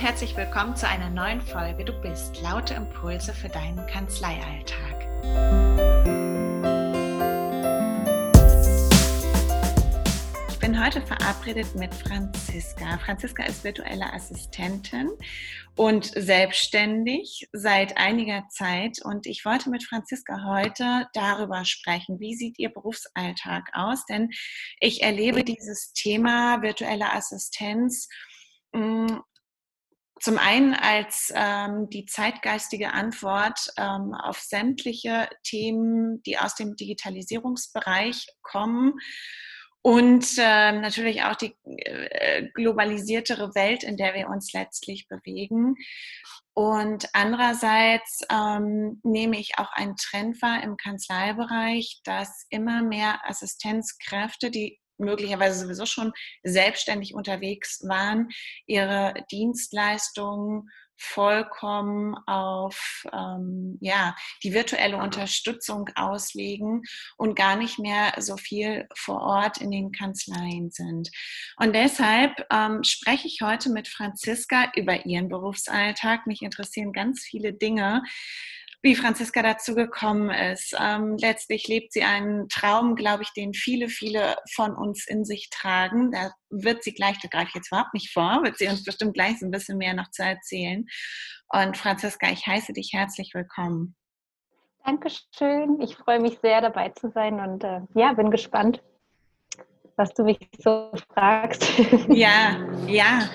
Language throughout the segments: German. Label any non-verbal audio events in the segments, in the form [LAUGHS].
herzlich willkommen zu einer neuen Folge Du bist laute Impulse für deinen Kanzleialltag. Ich bin heute verabredet mit Franziska. Franziska ist virtuelle Assistentin und selbstständig seit einiger Zeit. Und ich wollte mit Franziska heute darüber sprechen, wie sieht ihr Berufsalltag aus? Denn ich erlebe dieses Thema virtuelle Assistenz mm, zum einen als ähm, die zeitgeistige Antwort ähm, auf sämtliche Themen, die aus dem Digitalisierungsbereich kommen und äh, natürlich auch die äh, globalisiertere Welt, in der wir uns letztlich bewegen. Und andererseits ähm, nehme ich auch einen Trend wahr im Kanzleibereich, dass immer mehr Assistenzkräfte, die möglicherweise sowieso schon selbstständig unterwegs waren, ihre Dienstleistungen vollkommen auf ähm, ja, die virtuelle Unterstützung auslegen und gar nicht mehr so viel vor Ort in den Kanzleien sind. Und deshalb ähm, spreche ich heute mit Franziska über ihren Berufsalltag. Mich interessieren ganz viele Dinge wie Franziska dazu gekommen ist. Ähm, letztlich lebt sie einen Traum, glaube ich, den viele, viele von uns in sich tragen. Da wird sie gleich, da greife ich jetzt überhaupt nicht vor, wird sie uns bestimmt gleich so ein bisschen mehr noch zu erzählen. Und Franziska, ich heiße dich herzlich willkommen. Dankeschön. Ich freue mich sehr, dabei zu sein und äh, ja, bin gespannt, was du mich so fragst. Ja, ja.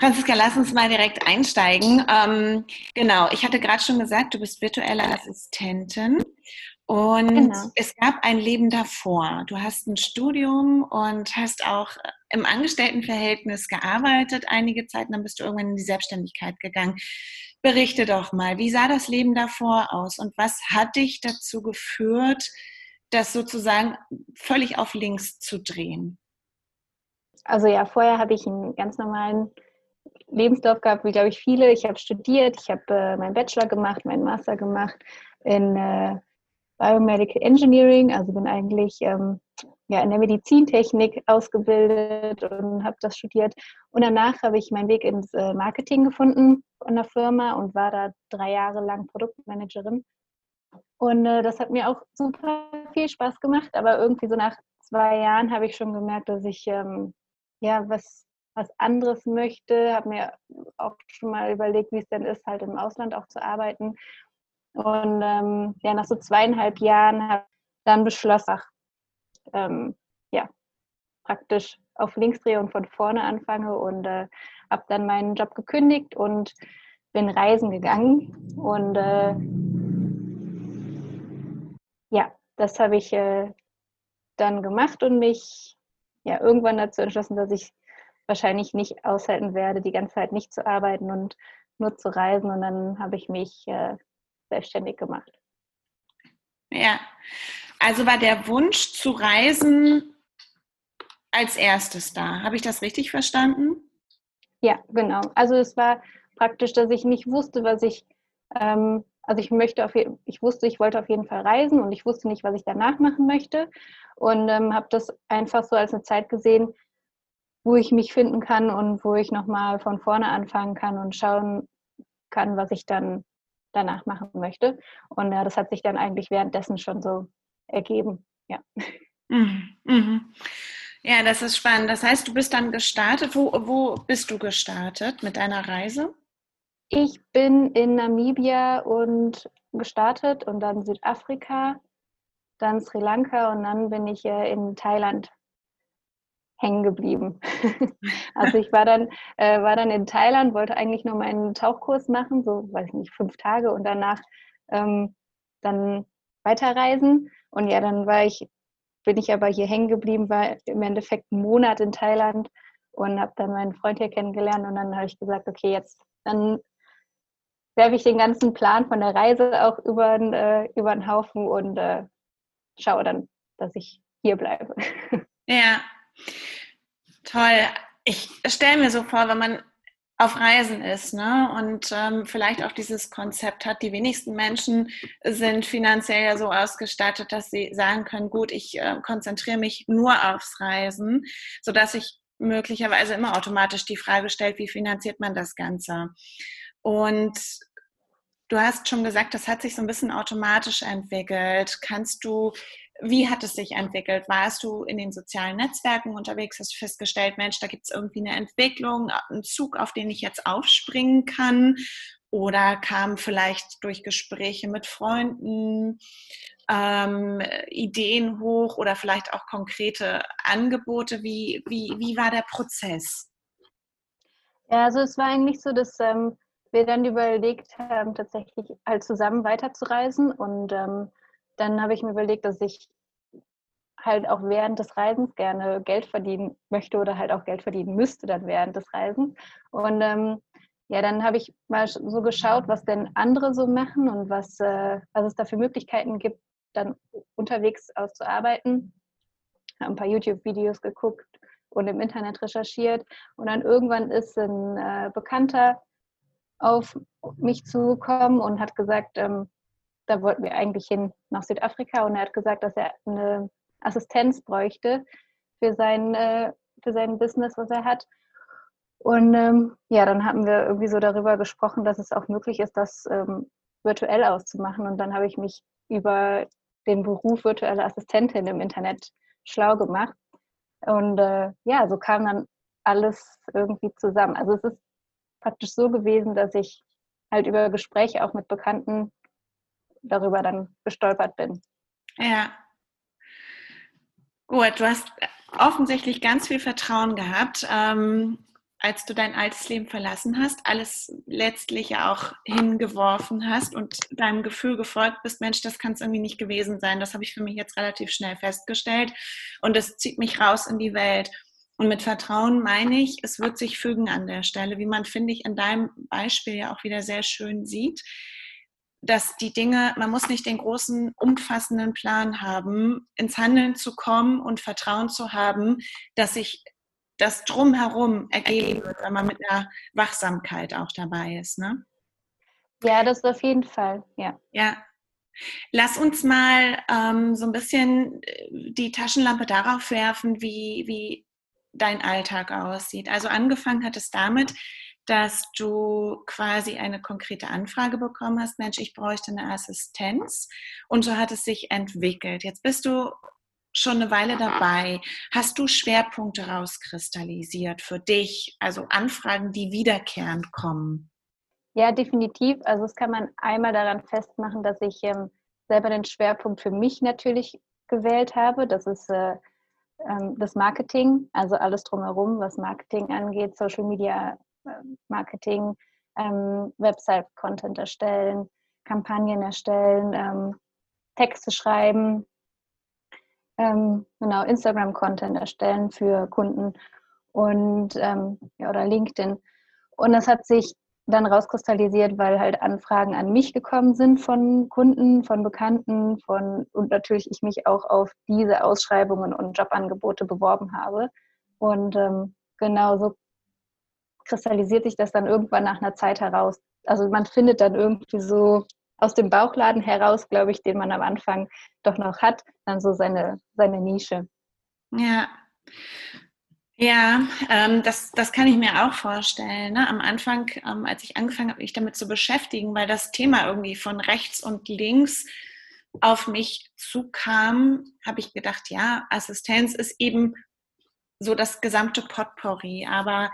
Franziska, lass uns mal direkt einsteigen. Ähm, genau, ich hatte gerade schon gesagt, du bist virtuelle Assistentin und genau. es gab ein Leben davor. Du hast ein Studium und hast auch im Angestelltenverhältnis gearbeitet einige Zeit, dann bist du irgendwann in die Selbstständigkeit gegangen. Berichte doch mal, wie sah das Leben davor aus und was hat dich dazu geführt, das sozusagen völlig auf links zu drehen? Also ja, vorher habe ich einen ganz normalen Lebenslauf gehabt, wie glaube ich viele. Ich habe studiert, ich habe äh, meinen Bachelor gemacht, meinen Master gemacht in äh, Biomedical Engineering, also bin eigentlich ähm, ja, in der Medizintechnik ausgebildet und habe das studiert. Und danach habe ich meinen Weg ins äh, Marketing gefunden von der Firma und war da drei Jahre lang Produktmanagerin. Und äh, das hat mir auch super viel Spaß gemacht, aber irgendwie so nach zwei Jahren habe ich schon gemerkt, dass ich ähm, ja was was anderes möchte, habe mir auch schon mal überlegt, wie es denn ist, halt im Ausland auch zu arbeiten. Und ähm, ja, nach so zweieinhalb Jahren habe ich dann beschlossen, ach, ähm, ja, praktisch auf links drehe und von vorne anfange und äh, habe dann meinen Job gekündigt und bin reisen gegangen. Und äh, ja, das habe ich äh, dann gemacht und mich ja irgendwann dazu entschlossen, dass ich wahrscheinlich nicht aushalten werde, die ganze Zeit nicht zu arbeiten und nur zu reisen. Und dann habe ich mich äh, selbstständig gemacht. Ja, also war der Wunsch zu reisen als erstes da. Habe ich das richtig verstanden? Ja, genau. Also es war praktisch, dass ich nicht wusste, was ich, ähm, also ich möchte auf jeden, ich wusste, ich wollte auf jeden Fall reisen und ich wusste nicht, was ich danach machen möchte und ähm, habe das einfach so als eine Zeit gesehen, wo ich mich finden kann und wo ich nochmal von vorne anfangen kann und schauen kann, was ich dann danach machen möchte. Und ja, das hat sich dann eigentlich währenddessen schon so ergeben. Ja. Mhm. Mhm. Ja, das ist spannend. Das heißt, du bist dann gestartet. Wo, wo bist du gestartet mit deiner Reise? Ich bin in Namibia und gestartet und dann Südafrika, dann Sri Lanka und dann bin ich in Thailand hängen geblieben. [LAUGHS] also [LAUGHS] ich war dann, äh, war dann in Thailand, wollte eigentlich nur meinen Tauchkurs machen, so weiß ich nicht, fünf Tage und danach ähm, dann weiterreisen. Und ja, dann war ich, bin ich aber hier hängen geblieben, war im Endeffekt einen Monat in Thailand und habe dann meinen Freund hier kennengelernt und dann habe ich gesagt, okay, jetzt dann werfe ich den ganzen Plan von der Reise auch über, äh, über den Haufen und äh, schaue dann, dass ich hier bleibe. [LAUGHS] Ja, Toll. Ich stelle mir so vor, wenn man auf Reisen ist ne? und ähm, vielleicht auch dieses Konzept hat. Die wenigsten Menschen sind finanziell ja so ausgestattet, dass sie sagen können, gut, ich äh, konzentriere mich nur aufs Reisen, sodass ich möglicherweise immer automatisch die Frage stellt, wie finanziert man das Ganze? Und du hast schon gesagt, das hat sich so ein bisschen automatisch entwickelt. Kannst du, wie hat es sich entwickelt? Warst du in den sozialen Netzwerken unterwegs, hast du festgestellt, Mensch, da gibt es irgendwie eine Entwicklung, einen Zug, auf den ich jetzt aufspringen kann? Oder kam vielleicht durch Gespräche mit Freunden ähm, Ideen hoch oder vielleicht auch konkrete Angebote? Wie, wie, wie war der Prozess? Ja, also es war eigentlich so, dass ähm, wir dann überlegt haben, tatsächlich halt zusammen weiterzureisen. Und ähm, dann habe ich mir überlegt, dass ich halt auch während des Reisens gerne Geld verdienen möchte oder halt auch Geld verdienen müsste dann während des Reisens. Und ähm, ja, dann habe ich mal so geschaut, was denn andere so machen und was, äh, was es da für Möglichkeiten gibt, dann unterwegs auszuarbeiten. Habe ein paar YouTube-Videos geguckt und im Internet recherchiert. Und dann irgendwann ist ein äh, Bekannter auf mich zugekommen und hat gesagt, ähm, da wollten wir eigentlich hin nach Südafrika. Und er hat gesagt, dass er eine Assistenz bräuchte für sein, äh, für sein Business, was er hat. Und ähm, ja, dann haben wir irgendwie so darüber gesprochen, dass es auch möglich ist, das ähm, virtuell auszumachen. Und dann habe ich mich über den Beruf virtuelle Assistentin im Internet schlau gemacht. Und äh, ja, so kam dann alles irgendwie zusammen. Also es ist praktisch so gewesen, dass ich halt über Gespräche auch mit Bekannten darüber dann gestolpert bin. Ja. Gut, du hast offensichtlich ganz viel Vertrauen gehabt. Ähm, als du dein altes Leben verlassen hast, alles letztlich auch hingeworfen hast und deinem Gefühl gefolgt bist, Mensch, das kann es irgendwie nicht gewesen sein. Das habe ich für mich jetzt relativ schnell festgestellt und das zieht mich raus in die Welt. Und mit Vertrauen meine ich, es wird sich fügen an der Stelle, wie man, finde ich, in deinem Beispiel ja auch wieder sehr schön sieht, dass die Dinge, man muss nicht den großen, umfassenden Plan haben, ins Handeln zu kommen und Vertrauen zu haben, dass sich das drumherum ergeben wird, wenn man mit einer Wachsamkeit auch dabei ist. Ne? Ja, das auf jeden Fall, ja. Ja. Lass uns mal ähm, so ein bisschen äh, die Taschenlampe darauf werfen, wie, wie dein Alltag aussieht. Also angefangen hat es damit, dass du quasi eine konkrete Anfrage bekommen hast, Mensch, ich bräuchte eine Assistenz. Und so hat es sich entwickelt. Jetzt bist du schon eine Weile dabei. Hast du Schwerpunkte rauskristallisiert für dich, also Anfragen, die wiederkehrend kommen? Ja, definitiv. Also das kann man einmal daran festmachen, dass ich ähm, selber den Schwerpunkt für mich natürlich gewählt habe. Das ist äh, ähm, das Marketing, also alles drumherum, was Marketing angeht, Social Media Marketing, ähm, Website-Content erstellen, Kampagnen erstellen, ähm, Texte schreiben, ähm, genau, Instagram-Content erstellen für Kunden und ähm, ja, oder LinkedIn. Und das hat sich dann rauskristallisiert, weil halt Anfragen an mich gekommen sind von Kunden, von Bekannten, von und natürlich ich mich auch auf diese Ausschreibungen und Jobangebote beworben habe. Und ähm, genau so kristallisiert sich das dann irgendwann nach einer Zeit heraus. Also man findet dann irgendwie so aus dem Bauchladen heraus, glaube ich, den man am Anfang doch noch hat, dann so seine, seine Nische. Ja. Ja, ähm, das, das kann ich mir auch vorstellen. Ne? Am Anfang, ähm, als ich angefangen habe, mich damit zu beschäftigen, weil das Thema irgendwie von rechts und links auf mich zukam, habe ich gedacht, ja, Assistenz ist eben so das gesamte Potpourri. Aber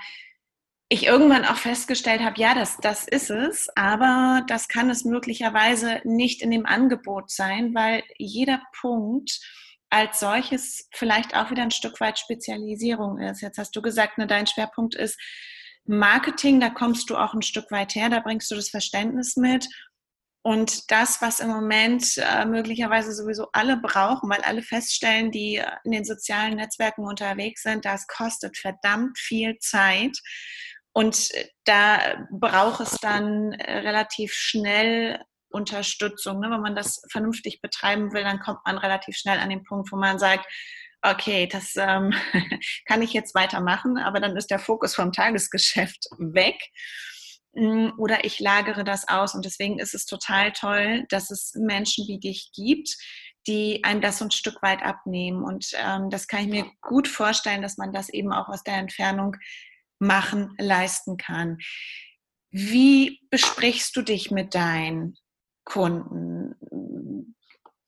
ich irgendwann auch festgestellt habe, ja, das, das ist es, aber das kann es möglicherweise nicht in dem Angebot sein, weil jeder Punkt als solches vielleicht auch wieder ein Stück weit Spezialisierung ist. Jetzt hast du gesagt, ne, dein Schwerpunkt ist Marketing, da kommst du auch ein Stück weit her, da bringst du das Verständnis mit. Und das, was im Moment äh, möglicherweise sowieso alle brauchen, weil alle feststellen, die in den sozialen Netzwerken unterwegs sind, das kostet verdammt viel Zeit. Und äh, da braucht es dann äh, relativ schnell Unterstützung. Ne? Wenn man das vernünftig betreiben will, dann kommt man relativ schnell an den Punkt, wo man sagt, okay, das ähm, [LAUGHS] kann ich jetzt weitermachen, aber dann ist der Fokus vom Tagesgeschäft weg. Mm, oder ich lagere das aus. Und deswegen ist es total toll, dass es Menschen wie dich gibt, die einem das so ein Stück weit abnehmen. Und ähm, das kann ich mir gut vorstellen, dass man das eben auch aus der Entfernung machen, leisten kann. Wie besprichst du dich mit deinen Kunden?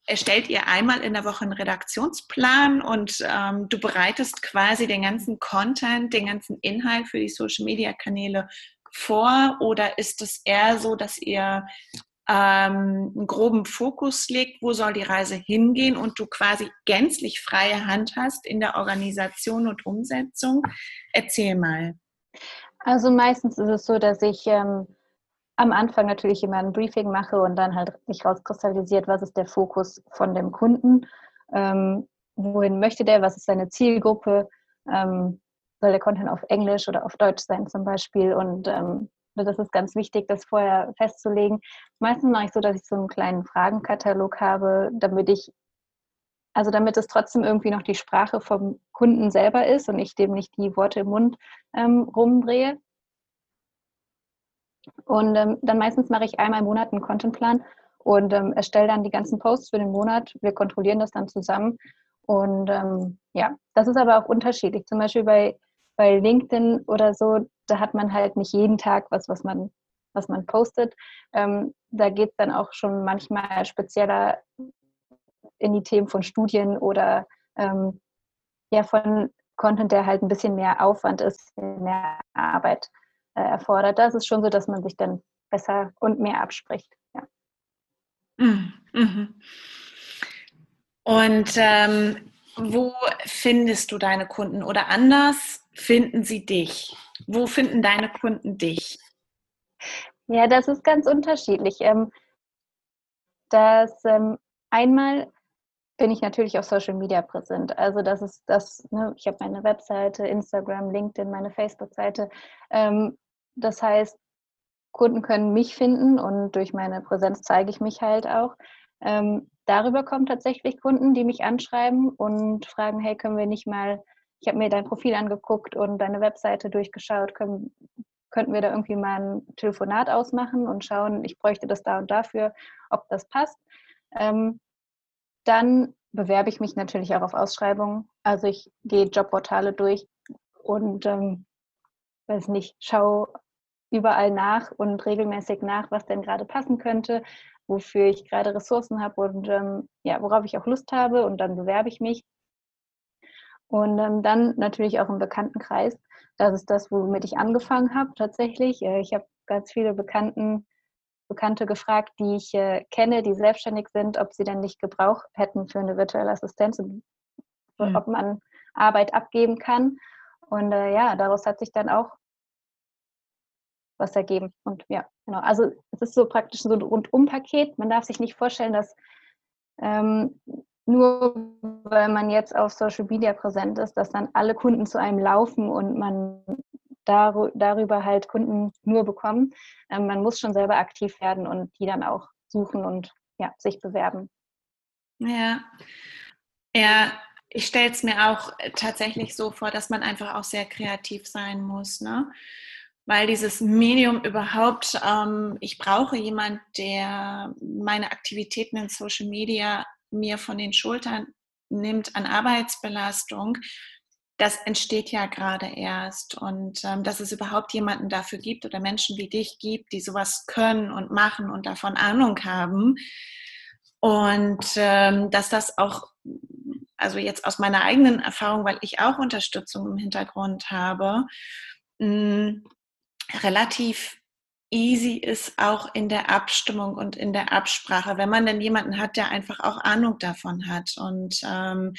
Erstellt ihr einmal in der Woche einen Redaktionsplan und ähm, du bereitest quasi den ganzen Content, den ganzen Inhalt für die Social-Media-Kanäle vor? Oder ist es eher so, dass ihr ähm, einen groben Fokus legt, wo soll die Reise hingehen und du quasi gänzlich freie Hand hast in der Organisation und Umsetzung. Erzähl mal. Also meistens ist es so, dass ich ähm, am Anfang natürlich immer ein Briefing mache und dann halt sich rauskristallisiert, was ist der Fokus von dem Kunden, ähm, wohin möchte der, was ist seine Zielgruppe, ähm, soll der Content auf Englisch oder auf Deutsch sein zum Beispiel und ähm, das ist ganz wichtig, das vorher festzulegen. Meistens mache ich so, dass ich so einen kleinen Fragenkatalog habe, damit ich, also damit es trotzdem irgendwie noch die Sprache vom Kunden selber ist und ich dem nicht die Worte im Mund ähm, rumdrehe. Und ähm, dann meistens mache ich einmal im Monat einen Contentplan und ähm, erstelle dann die ganzen Posts für den Monat. Wir kontrollieren das dann zusammen. Und ähm, ja, das ist aber auch unterschiedlich. Zum Beispiel bei bei LinkedIn oder so, da hat man halt nicht jeden Tag was, was man, was man postet. Ähm, da geht es dann auch schon manchmal spezieller in die Themen von Studien oder ähm, ja von Content, der halt ein bisschen mehr Aufwand ist, mehr Arbeit äh, erfordert. Das ist schon so, dass man sich dann besser und mehr abspricht. Ja. Mhm. mhm. Und ähm, wo findest du deine Kunden? Oder anders, finden sie dich? Wo finden deine Kunden dich? Ja, das ist ganz unterschiedlich. Ähm, das ähm, einmal bin ich natürlich auf Social Media präsent. Also das ist das, ne, ich habe meine Webseite, Instagram, LinkedIn, meine Facebook-Seite. Ähm, das heißt, Kunden können mich finden und durch meine Präsenz zeige ich mich halt auch. Ähm, darüber kommen tatsächlich Kunden, die mich anschreiben und fragen, hey, können wir nicht mal ich habe mir dein Profil angeguckt und deine Webseite durchgeschaut, können, könnten wir da irgendwie mal ein Telefonat ausmachen und schauen, ich bräuchte das da und dafür, ob das passt. Ähm, dann bewerbe ich mich natürlich auch auf Ausschreibungen. Also ich gehe Jobportale durch und ähm, weiß nicht, schaue überall nach und regelmäßig nach, was denn gerade passen könnte, wofür ich gerade Ressourcen habe und ähm, ja, worauf ich auch Lust habe und dann bewerbe ich mich. Und ähm, dann natürlich auch im Bekanntenkreis. Das ist das, womit ich angefangen habe tatsächlich. Äh, ich habe ganz viele Bekannten, Bekannte gefragt, die ich äh, kenne, die selbstständig sind, ob sie denn nicht Gebrauch hätten für eine virtuelle Assistenz und mhm. ob man Arbeit abgeben kann. Und äh, ja, daraus hat sich dann auch was ergeben. Und ja, genau. Also es ist so praktisch so ein Rundum-Paket. Man darf sich nicht vorstellen, dass ähm, nur weil man jetzt auf Social Media präsent ist, dass dann alle Kunden zu einem laufen und man dar darüber halt Kunden nur bekommen. Ähm, man muss schon selber aktiv werden und die dann auch suchen und ja, sich bewerben. Ja, ja, ich stelle es mir auch tatsächlich so vor, dass man einfach auch sehr kreativ sein muss, ne? Weil dieses Medium überhaupt, ähm, ich brauche jemand, der meine Aktivitäten in Social Media mir von den Schultern nimmt an Arbeitsbelastung, das entsteht ja gerade erst. Und ähm, dass es überhaupt jemanden dafür gibt oder Menschen wie dich gibt, die sowas können und machen und davon Ahnung haben. Und ähm, dass das auch, also jetzt aus meiner eigenen Erfahrung, weil ich auch Unterstützung im Hintergrund habe, mh, relativ easy ist auch in der Abstimmung und in der Absprache, wenn man dann jemanden hat, der einfach auch Ahnung davon hat und ähm,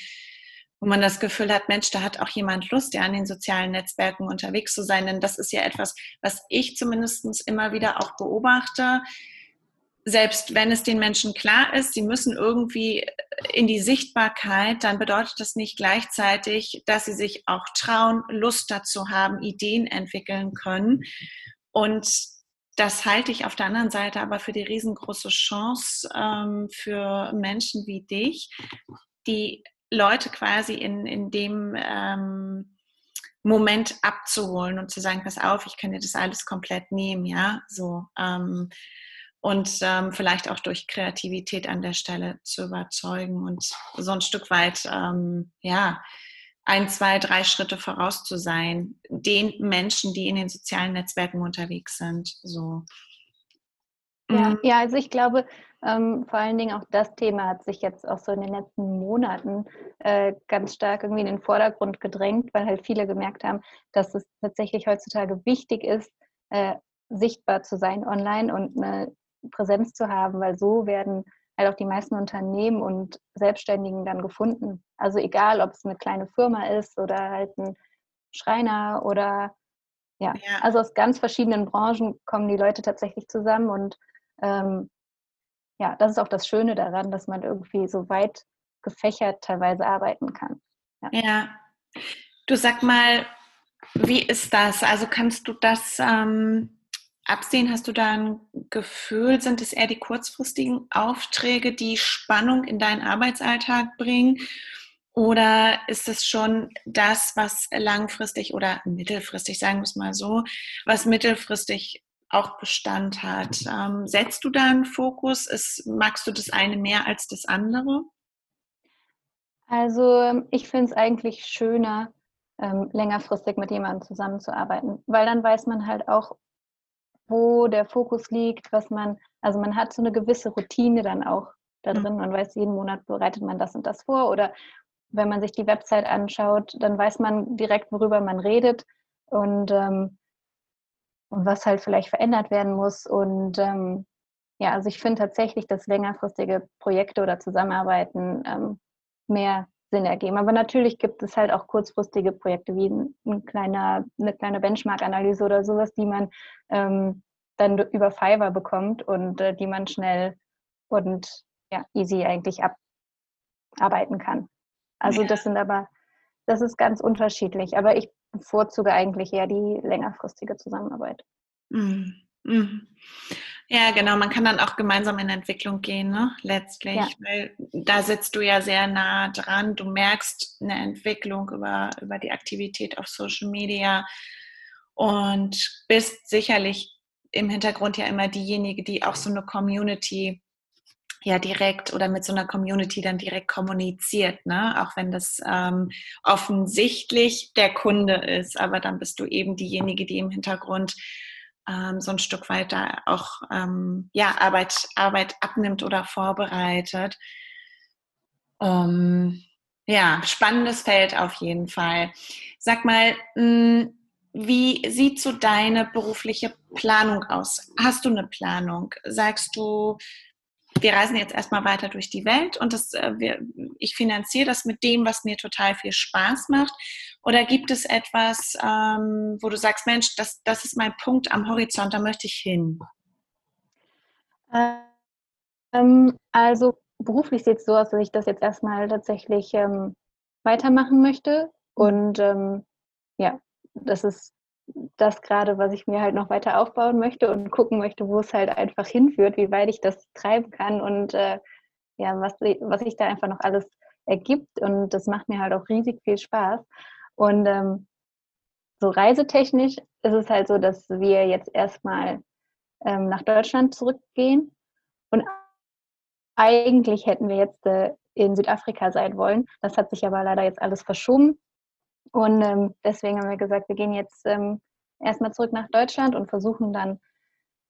wo man das Gefühl hat, Mensch, da hat auch jemand Lust, ja an den sozialen Netzwerken unterwegs zu sein. Denn das ist ja etwas, was ich zumindest immer wieder auch beobachte. Selbst wenn es den Menschen klar ist, sie müssen irgendwie in die Sichtbarkeit, dann bedeutet das nicht gleichzeitig, dass sie sich auch trauen, Lust dazu haben, Ideen entwickeln können. Und das halte ich auf der anderen Seite aber für die riesengroße Chance ähm, für Menschen wie dich, die Leute quasi in, in dem ähm, Moment abzuholen und zu sagen, pass auf, ich kann dir das alles komplett nehmen, ja, so. Ähm, und ähm, vielleicht auch durch Kreativität an der Stelle zu überzeugen und so ein Stück weit, ähm, ja, ein, zwei, drei Schritte voraus zu sein, den Menschen, die in den sozialen Netzwerken unterwegs sind. So. Ja, mhm. ja also ich glaube, ähm, vor allen Dingen auch das Thema hat sich jetzt auch so in den letzten Monaten äh, ganz stark irgendwie in den Vordergrund gedrängt, weil halt viele gemerkt haben, dass es tatsächlich heutzutage wichtig ist, äh, sichtbar zu sein online und eine Präsenz zu haben, weil so werden halt auch die meisten Unternehmen und Selbstständigen dann gefunden. Also egal, ob es eine kleine Firma ist oder halt ein Schreiner oder ja, ja. also aus ganz verschiedenen Branchen kommen die Leute tatsächlich zusammen und ähm, ja, das ist auch das Schöne daran, dass man irgendwie so weit gefächert teilweise arbeiten kann. Ja. ja. Du sag mal, wie ist das? Also kannst du das ähm, absehen? Hast du da ein Gefühl, sind es eher die kurzfristigen Aufträge, die Spannung in deinen Arbeitsalltag bringen? Oder ist es schon das, was langfristig oder mittelfristig, sagen wir es mal so, was mittelfristig auch Bestand hat? Ähm, setzt du da einen Fokus? Ist, magst du das eine mehr als das andere? Also ich finde es eigentlich schöner, ähm, längerfristig mit jemandem zusammenzuarbeiten, weil dann weiß man halt auch, wo der Fokus liegt, was man, also man hat so eine gewisse Routine dann auch da mhm. drin. Man weiß, jeden Monat bereitet man das und das vor. Oder wenn man sich die Website anschaut, dann weiß man direkt, worüber man redet und, ähm, und was halt vielleicht verändert werden muss. Und ähm, ja, also ich finde tatsächlich, dass längerfristige Projekte oder Zusammenarbeiten ähm, mehr Sinn ergeben. Aber natürlich gibt es halt auch kurzfristige Projekte wie ein, ein kleiner, eine kleine Benchmark-Analyse oder sowas, die man ähm, dann über Fiverr bekommt und äh, die man schnell und ja, easy eigentlich abarbeiten kann. Also das sind aber, das ist ganz unterschiedlich. Aber ich bevorzuge eigentlich eher die längerfristige Zusammenarbeit. Mhm. Mhm. Ja, genau. Man kann dann auch gemeinsam in Entwicklung gehen, ne? letztlich. Ja. Weil da sitzt du ja sehr nah dran. Du merkst eine Entwicklung über, über die Aktivität auf Social Media und bist sicherlich im Hintergrund ja immer diejenige, die auch so eine Community ja direkt oder mit so einer Community dann direkt kommuniziert, ne? Auch wenn das ähm, offensichtlich der Kunde ist, aber dann bist du eben diejenige, die im Hintergrund ähm, so ein Stück weit da auch ähm, ja, Arbeit, Arbeit abnimmt oder vorbereitet. Ähm, ja, spannendes Feld auf jeden Fall. Sag mal, mh, hm, wie sieht so deine berufliche Planung aus? Hast du eine Planung? Sagst du, wir reisen jetzt erstmal weiter durch die Welt und das, äh, wir, ich finanziere das mit dem, was mir total viel Spaß macht? Oder gibt es etwas, ähm, wo du sagst, Mensch, das, das ist mein Punkt am Horizont, da möchte ich hin? Ähm, also beruflich sieht es so aus, dass ich das jetzt erstmal tatsächlich ähm, weitermachen möchte. Mhm. Und ähm, ja, das ist das gerade, was ich mir halt noch weiter aufbauen möchte und gucken möchte, wo es halt einfach hinführt, wie weit ich das treiben kann und äh, ja, was, was sich da einfach noch alles ergibt. Und das macht mir halt auch riesig viel Spaß. Und ähm, so reisetechnisch ist es halt so, dass wir jetzt erstmal ähm, nach Deutschland zurückgehen. Und eigentlich hätten wir jetzt äh, in Südafrika sein wollen. Das hat sich aber leider jetzt alles verschoben. Und ähm, deswegen haben wir gesagt, wir gehen jetzt ähm, erstmal zurück nach Deutschland und versuchen dann,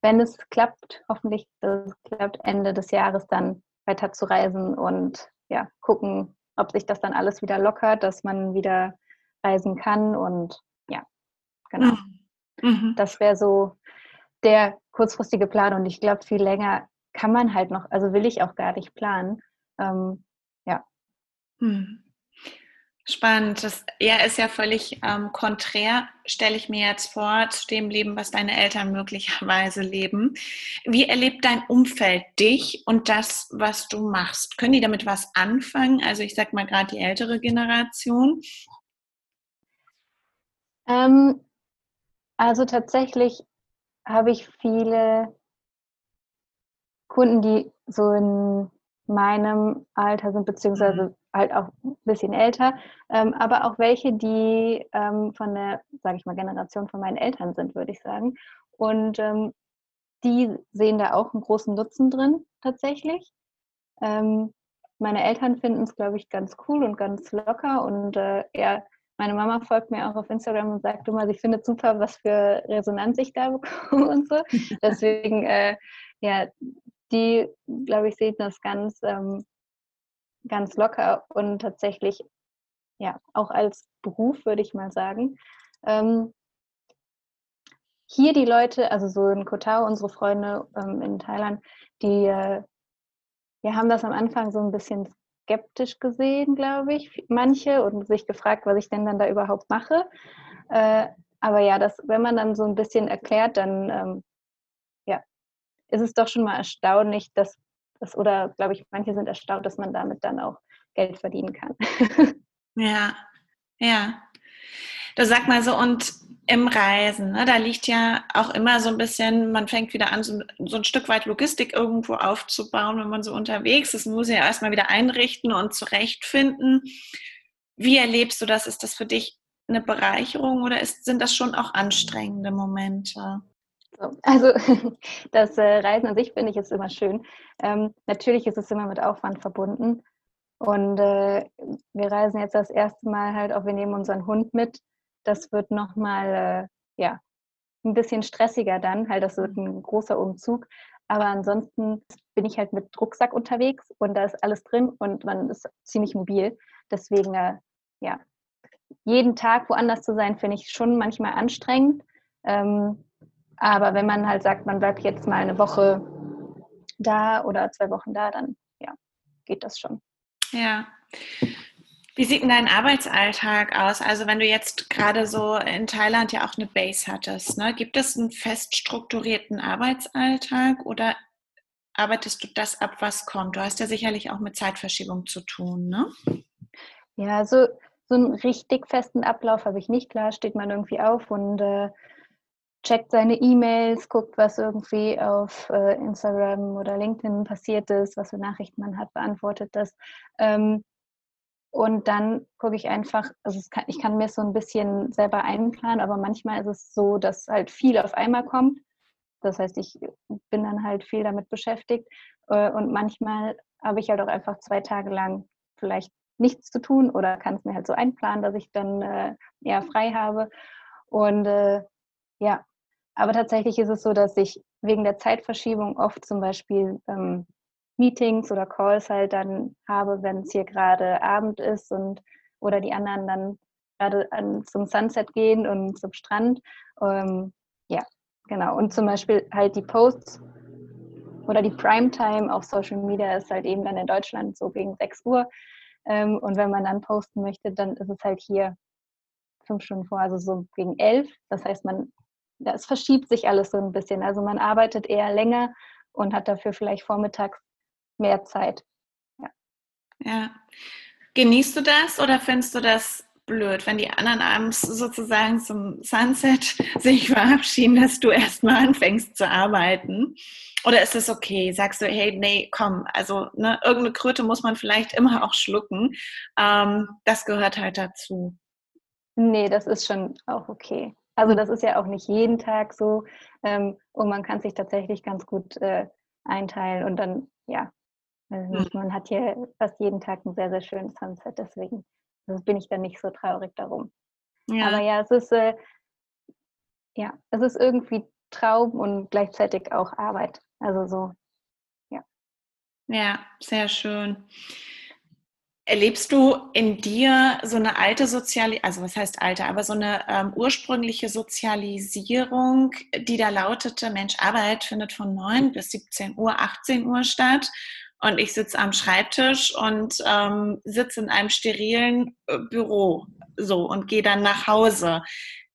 wenn es klappt, hoffentlich das klappt, Ende des Jahres dann weiter zu reisen und ja, gucken, ob sich das dann alles wieder lockert, dass man wieder reisen kann. Und ja, genau. Mhm. mhm. Das wäre so der kurzfristige Plan. Und ich glaube, viel länger kann man halt noch, also will ich auch gar nicht planen. Ähm, ja. Mhm. Spannend. Das ja, ist ja völlig ähm, konträr, stelle ich mir jetzt vor, zu dem Leben, was deine Eltern möglicherweise leben. Wie erlebt dein Umfeld dich und das, was du machst? Können die damit was anfangen? Also ich sage mal gerade die ältere Generation. Ähm, also tatsächlich habe ich viele Kunden, die so in meinem Alter sind, beziehungsweise mhm. Halt auch ein bisschen älter, ähm, aber auch welche, die ähm, von der, sage ich mal, Generation von meinen Eltern sind, würde ich sagen. Und ähm, die sehen da auch einen großen Nutzen drin tatsächlich. Ähm, meine Eltern finden es, glaube ich, ganz cool und ganz locker. Und äh, ja, meine Mama folgt mir auch auf Instagram und sagt immer, sie findet super, was für Resonanz ich da [LAUGHS] bekomme und so. [LAUGHS] Deswegen, äh, ja, die, glaube ich, sehen das ganz, ähm, ganz locker und tatsächlich, ja, auch als Beruf, würde ich mal sagen. Ähm, hier die Leute, also so in Kotau, unsere Freunde ähm, in Thailand, die äh, wir haben das am Anfang so ein bisschen skeptisch gesehen, glaube ich, manche, und sich gefragt, was ich denn dann da überhaupt mache. Äh, aber ja, das, wenn man dann so ein bisschen erklärt, dann ähm, ja, ist es doch schon mal erstaunlich, dass das, oder glaube ich, manche sind erstaunt, dass man damit dann auch Geld verdienen kann. [LAUGHS] ja, ja. Du sag mal so, und im Reisen, ne, da liegt ja auch immer so ein bisschen, man fängt wieder an, so, so, ein Stück weit Logistik irgendwo aufzubauen, wenn man so unterwegs ist. Muss ja erstmal wieder einrichten und zurechtfinden. Wie erlebst du das? Ist das für dich eine Bereicherung oder ist, sind das schon auch anstrengende Momente? Also [LAUGHS] das äh, Reisen an sich finde ich ist immer schön. Ähm, natürlich ist es immer mit Aufwand verbunden. Und äh, wir reisen jetzt das erste Mal halt auch, wir nehmen unseren Hund mit das wird nochmal, äh, ja, ein bisschen stressiger dann, halt das wird ein großer Umzug. Aber ansonsten bin ich halt mit Rucksack unterwegs und da ist alles drin und man ist ziemlich mobil. Deswegen, äh, ja, jeden Tag woanders zu sein, finde ich schon manchmal anstrengend. Ähm, aber wenn man halt sagt, man bleibt jetzt mal eine Woche da oder zwei Wochen da, dann ja, geht das schon. Ja. Wie sieht denn dein Arbeitsalltag aus? Also wenn du jetzt gerade so in Thailand ja auch eine Base hattest, ne? gibt es einen fest strukturierten Arbeitsalltag oder arbeitest du das ab, was kommt? Du hast ja sicherlich auch mit Zeitverschiebung zu tun, ne? Ja, so, so einen richtig festen Ablauf habe ich nicht. Klar steht man irgendwie auf und äh, checkt seine E-Mails, guckt, was irgendwie auf äh, Instagram oder LinkedIn passiert ist, was für Nachrichten man hat, beantwortet das. Ähm, und dann gucke ich einfach, also kann, ich kann mir so ein bisschen selber einplanen, aber manchmal ist es so, dass halt viel auf einmal kommt. Das heißt, ich bin dann halt viel damit beschäftigt. Äh, und manchmal habe ich halt auch einfach zwei Tage lang vielleicht nichts zu tun oder kann es mir halt so einplanen, dass ich dann äh, eher frei habe. Und äh, ja, aber tatsächlich ist es so, dass ich wegen der Zeitverschiebung oft zum Beispiel ähm, Meetings oder Calls halt dann habe, wenn es hier gerade Abend ist und oder die anderen dann gerade zum Sunset gehen und zum Strand. Ähm, ja, genau. Und zum Beispiel halt die Posts oder die Primetime auf Social Media ist halt eben dann in Deutschland so gegen 6 Uhr. Ähm, und wenn man dann posten möchte, dann ist es halt hier fünf Stunden vor, also so gegen elf. Das heißt, man, es verschiebt sich alles so ein bisschen. Also man arbeitet eher länger und hat dafür vielleicht vormittags mehr Zeit. Ja. ja. Genießt du das oder findest du das blöd, wenn die anderen abends sozusagen zum Sunset [LAUGHS] sich verabschieden, dass du erstmal anfängst zu arbeiten? Oder ist es okay? Sagst du, hey, nee, komm, also ne, irgendeine Kröte muss man vielleicht immer auch schlucken. Ähm, das gehört halt dazu. Nee, das ist schon auch okay. Also das ist ja auch nicht jeden Tag so ähm, und man kann sich tatsächlich ganz gut äh, einteilen und dann, ja, also man hat hier fast jeden Tag ein sehr, sehr schönes Sunset, deswegen also bin ich dann nicht so traurig darum. Ja. Aber ja, es ist, äh, ja, es ist irgendwie Traum und gleichzeitig auch Arbeit. Also so, ja. Ja, sehr schön. Erlebst du in dir so eine alte Sozialisierung, also was heißt alte, aber so eine ähm, ursprüngliche Sozialisierung, die da lautete, Mensch, Arbeit findet von 9 bis 17 Uhr, 18 Uhr statt und ich sitze am Schreibtisch und ähm, sitze in einem sterilen äh, Büro so und gehe dann nach Hause.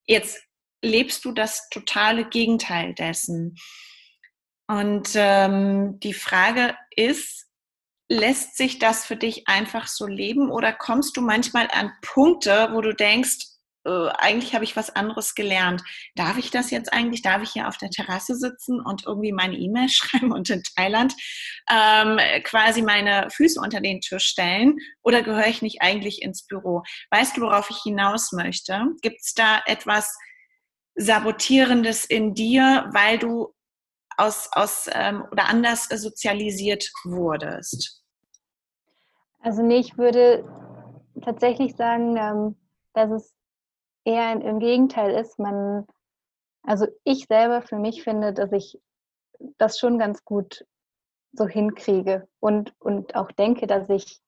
Jetzt lebst du das totale Gegenteil dessen. Und ähm, die Frage ist, lässt sich das für dich einfach so leben oder kommst du manchmal an Punkte, wo du denkst, äh, eigentlich habe ich was anderes gelernt. Darf ich das jetzt eigentlich? Darf ich hier auf der Terrasse sitzen und irgendwie meine E-Mail [LAUGHS] schreiben und in Thailand ähm, quasi meine Füße unter den Tisch stellen? Oder gehöre ich nicht eigentlich ins Büro? Weißt du, worauf ich hinaus möchte? Gibt es da etwas Sabotierendes in dir, weil du aus, aus ähm, oder anders sozialisiert wurdest? Also nee, ich würde tatsächlich sagen, ähm, dass es eher im Gegenteil ist. Man, also ich selber für mich finde, dass ich das schon ganz gut so hinkriege und, und auch denke, dass ich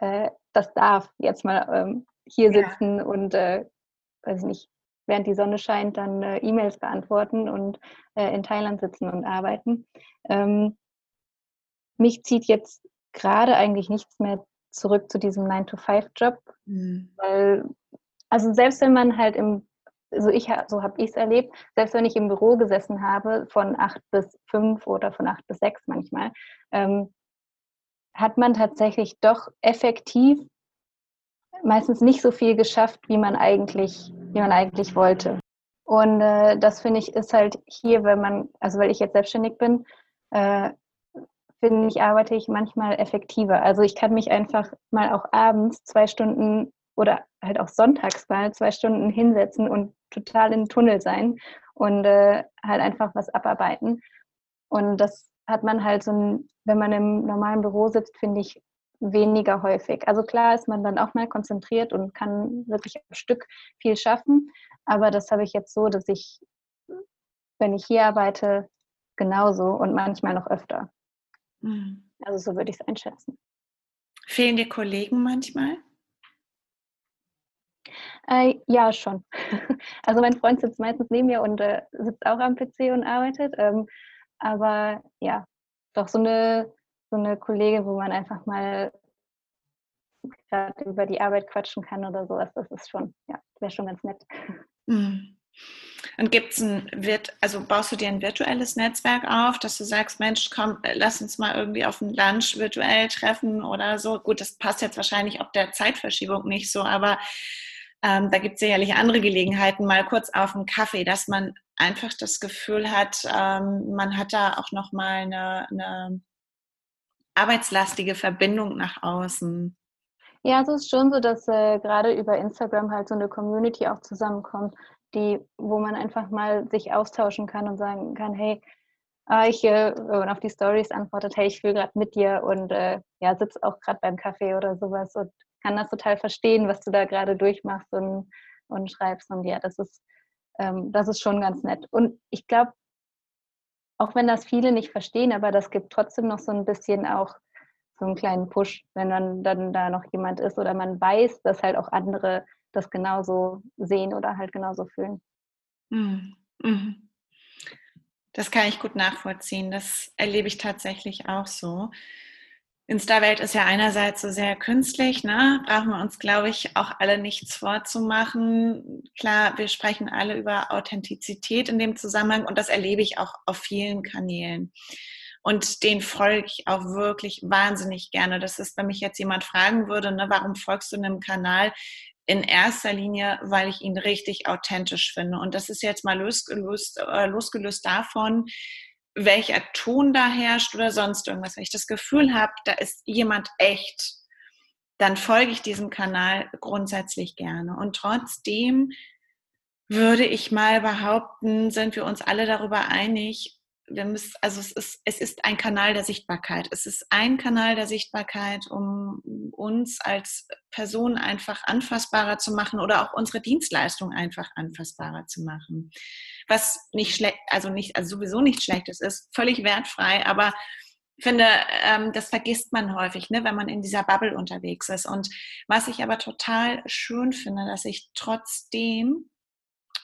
äh, das darf, jetzt mal ähm, hier sitzen ja. und, äh, weiß ich nicht, während die Sonne scheint, dann äh, E-Mails beantworten und äh, in Thailand sitzen und arbeiten. Ähm, mich zieht jetzt gerade eigentlich nichts mehr zurück zu diesem 9-to-5-Job, mhm. weil, also selbst wenn man halt im, so ich so habe ich es erlebt, selbst wenn ich im Büro gesessen habe von 8 bis 5 oder von 8 bis 6 manchmal, ähm, hat man tatsächlich doch effektiv meistens nicht so viel geschafft, wie man eigentlich, wie man eigentlich wollte. Und äh, das finde ich ist halt hier, wenn man, also weil ich jetzt selbstständig bin, äh, finde ich, arbeite ich manchmal effektiver. Also ich kann mich einfach mal auch abends zwei Stunden oder halt auch sonntags mal zwei Stunden hinsetzen und total im Tunnel sein und äh, halt einfach was abarbeiten. Und das hat man halt so ein, wenn man im normalen Büro sitzt, finde ich, weniger häufig. Also klar ist man dann auch mal konzentriert und kann wirklich am Stück viel schaffen, aber das habe ich jetzt so, dass ich, wenn ich hier arbeite, genauso und manchmal noch öfter. Mhm. Also so würde ich es einschätzen. Fehlen dir Kollegen manchmal? Äh, ja, schon. [LAUGHS] Also mein Freund sitzt meistens neben mir und äh, sitzt auch am PC und arbeitet. Ähm, aber ja, doch so eine, so eine Kollegin, wo man einfach mal gerade über die Arbeit quatschen kann oder sowas, das ist schon, ja, wäre schon ganz nett. Mhm. Und gibt's ein, wird, also baust du dir ein virtuelles Netzwerk auf, dass du sagst, Mensch, komm, lass uns mal irgendwie auf ein Lunch virtuell treffen oder so. Gut, das passt jetzt wahrscheinlich ob der Zeitverschiebung nicht so, aber ähm, da gibt es sicherlich andere Gelegenheiten, mal kurz auf einen Kaffee, dass man einfach das Gefühl hat, ähm, man hat da auch nochmal eine, eine arbeitslastige Verbindung nach außen. Ja, es ist schon so, dass äh, gerade über Instagram halt so eine Community auch zusammenkommt, die, wo man einfach mal sich austauschen kann und sagen kann, hey, äh, ich, äh, wenn man auf die Stories antwortet, hey, ich will gerade mit dir und äh, ja, sitze auch gerade beim Kaffee oder sowas und kann das total verstehen, was du da gerade durchmachst und, und schreibst. Und ja, das ist, ähm, das ist schon ganz nett. Und ich glaube, auch wenn das viele nicht verstehen, aber das gibt trotzdem noch so ein bisschen auch so einen kleinen Push, wenn dann, dann da noch jemand ist oder man weiß, dass halt auch andere das genauso sehen oder halt genauso fühlen. Mhm. mhm. Das kann ich gut nachvollziehen. Das erlebe ich tatsächlich auch so. Insta-Welt ist ja einerseits so sehr künstlich, ne? brauchen wir uns, glaube ich, auch alle nichts vorzumachen. Klar, wir sprechen alle über Authentizität in dem Zusammenhang und das erlebe ich auch auf vielen Kanälen. Und den folge ich auch wirklich wahnsinnig gerne. Das ist, wenn mich jetzt jemand fragen würde, ne, warum folgst du einem Kanal? In erster Linie, weil ich ihn richtig authentisch finde. Und das ist jetzt mal losgelöst, äh, losgelöst davon, welcher Ton da herrscht oder sonst irgendwas. Wenn ich das Gefühl habe, da ist jemand echt, dann folge ich diesem Kanal grundsätzlich gerne. Und trotzdem würde ich mal behaupten, sind wir uns alle darüber einig, wir müssen, also es ist, es ist ein Kanal der Sichtbarkeit. Es ist ein Kanal der Sichtbarkeit, um uns als Person einfach anfassbarer zu machen oder auch unsere Dienstleistung einfach anfassbarer zu machen. Was nicht schlecht, also nicht, also sowieso nicht schlecht ist, ist völlig wertfrei, aber ich finde, ähm, das vergisst man häufig, ne, wenn man in dieser Bubble unterwegs ist. Und was ich aber total schön finde, dass ich trotzdem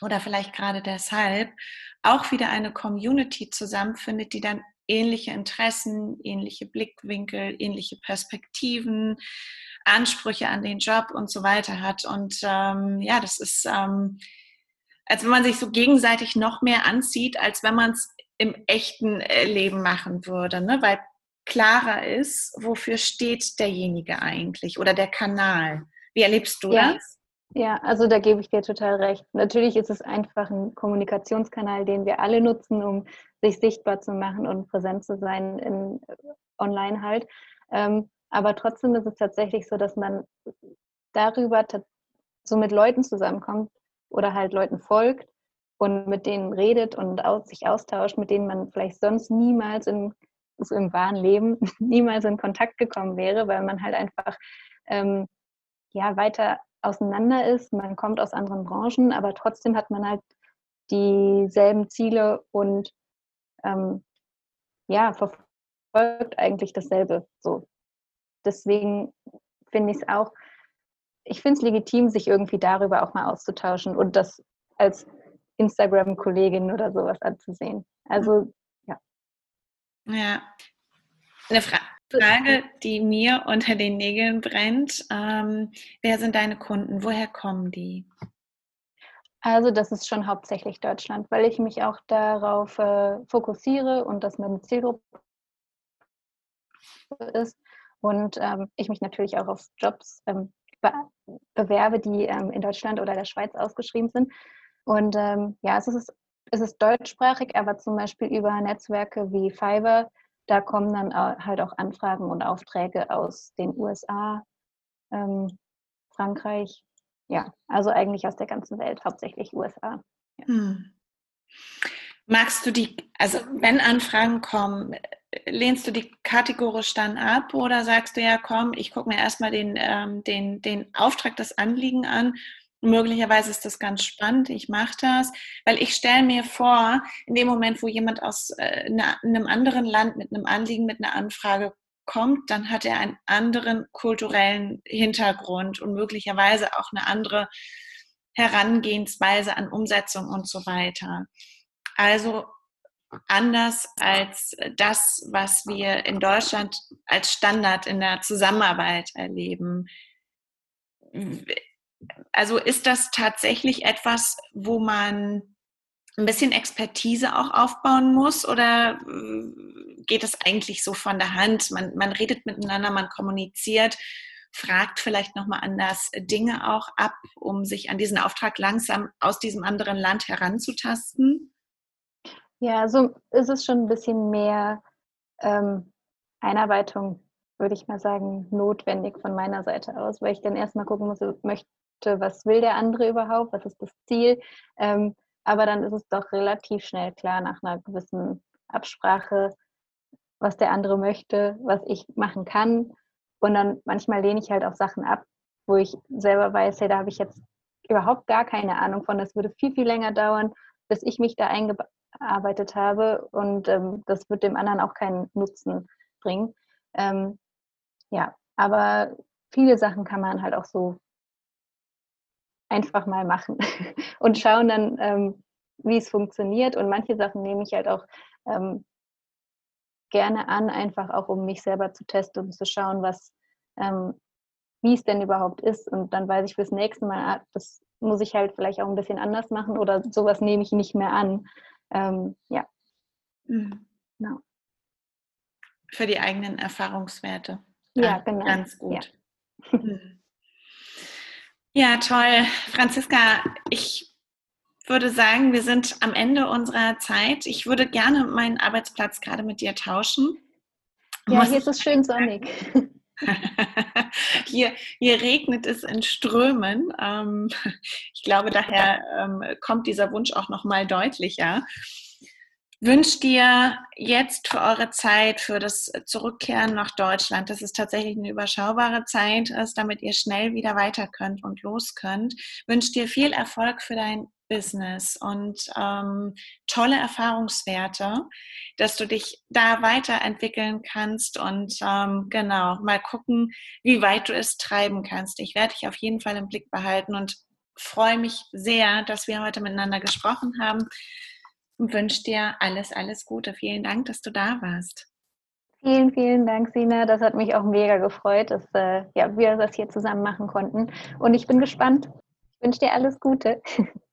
oder vielleicht gerade deshalb auch wieder eine Community zusammenfindet, die dann ähnliche Interessen, ähnliche Blickwinkel, ähnliche Perspektiven, Ansprüche an den Job und so weiter hat. Und ähm, ja, das ist, ähm, als wenn man sich so gegenseitig noch mehr anzieht, als wenn man es im echten äh, Leben machen würde, ne? weil klarer ist, wofür steht derjenige eigentlich oder der Kanal. Wie erlebst du ja. das? Ja, also da gebe ich dir total recht. Natürlich ist es einfach ein Kommunikationskanal, den wir alle nutzen, um sich sichtbar zu machen und präsent zu sein in, online halt. Ähm, aber trotzdem ist es tatsächlich so, dass man darüber so mit Leuten zusammenkommt oder halt Leuten folgt, und mit denen redet und sich austauscht, mit denen man vielleicht sonst niemals in, so im wahren Leben [LAUGHS] niemals in Kontakt gekommen wäre, weil man halt einfach ähm, ja, weiter auseinander ist. Man kommt aus anderen Branchen, aber trotzdem hat man halt dieselben Ziele und ähm, ja, verfolgt eigentlich dasselbe. So. Deswegen finde ich es auch, ich finde es legitim, sich irgendwie darüber auch mal auszutauschen und das als Instagram-Kollegin oder sowas anzusehen. Also, ja. Ja. Eine Fra Frage, die mir unter den Nägeln brennt. Ähm, wer sind deine Kunden? Woher kommen die? Also das ist schon hauptsächlich Deutschland, weil ich mich auch darauf äh, fokussiere und das meine Zielgruppe ist und ähm, ich mich natürlich auch auf Jobs ähm, be bewerbe, die ähm, in Deutschland oder der Schweiz ausgeschrieben sind. Und ähm, ja, es ist, es ist deutschsprachig, aber zum Beispiel über Netzwerke wie Fiverr, da kommen dann halt auch Anfragen und Aufträge aus den USA, ähm, Frankreich, ja, also eigentlich aus der ganzen Welt, hauptsächlich USA. Ja. Hm. Magst du die, also wenn Anfragen kommen, lehnst du die kategorisch dann ab oder sagst du ja, komm, ich gucke mir erstmal den, ähm, den, den Auftrag, das Anliegen an. Möglicherweise ist das ganz spannend, ich mache das, weil ich stelle mir vor, in dem Moment, wo jemand aus äh, einem anderen Land mit einem Anliegen, mit einer Anfrage kommt, dann hat er einen anderen kulturellen Hintergrund und möglicherweise auch eine andere Herangehensweise an Umsetzung und so weiter. Also anders als das, was wir in Deutschland als Standard in der Zusammenarbeit erleben. Also ist das tatsächlich etwas, wo man ein bisschen Expertise auch aufbauen muss oder äh, geht es eigentlich so von der Hand? Man, man redet miteinander, man kommuniziert, fragt vielleicht nochmal anders Dinge auch ab, um sich an diesen Auftrag langsam aus diesem anderen Land heranzutasten? Ja, so ist es schon ein bisschen mehr ähm, Einarbeitung, würde ich mal sagen, notwendig von meiner Seite aus, weil ich dann erstmal gucken muss, möchte, was will der andere überhaupt, was ist das Ziel. Ähm, aber dann ist es doch relativ schnell klar nach einer gewissen Absprache, was der andere möchte, was ich machen kann. Und dann manchmal lehne ich halt auch Sachen ab, wo ich selber weiß, hey, da habe ich jetzt überhaupt gar keine Ahnung von. Das würde viel, viel länger dauern, bis ich mich da eingearbeitet habe. Und ähm, das wird dem anderen auch keinen Nutzen bringen. Ähm, ja, aber viele Sachen kann man halt auch so einfach mal machen [LAUGHS] und schauen dann, ähm, wie es funktioniert. Und manche Sachen nehme ich halt auch ähm, gerne an, einfach auch um mich selber zu testen und zu schauen, was, ähm, wie es denn überhaupt ist. Und dann weiß ich fürs nächste Mal, ah, das muss ich halt vielleicht auch ein bisschen anders machen oder sowas nehme ich nicht mehr an. Ähm, ja. Mhm. Genau. Für die eigenen Erfahrungswerte. Ja, genau. Ganz gut. Ja. Mhm. Ja, toll. Franziska, ich würde sagen, wir sind am Ende unserer Zeit. Ich würde gerne meinen Arbeitsplatz gerade mit dir tauschen. Ja, hier ist es schön sonnig. [LAUGHS] hier, hier regnet es in Strömen. Ähm, [LAUGHS] ich glaube, daher ähm, kommt dieser Wunsch auch noch mal deutlicher wünsche dir jetzt für eure Zeit, für das Zurückkehren nach Deutschland, dass es tatsächlich eine überschaubare Zeit ist, damit ihr schnell wieder weiter könnt und los könnt. Wünsche dir viel Erfolg für dein Business und ähm, tolle Erfahrungswerte, dass du dich da weiterentwickeln kannst und ähm, genau mal gucken, wie weit du es treiben kannst. Ich werde dich auf jeden Fall im Blick behalten und freue mich sehr, dass wir heute miteinander gesprochen haben wünsche dir alles, alles Gute. Vielen Dank, dass du da warst. Vielen, vielen Dank, Sina. Das hat mich auch mega gefreut, dass äh, ja, wir das hier zusammen machen konnten. Und ich bin gespannt. Ich wünsche dir alles Gute. [LAUGHS]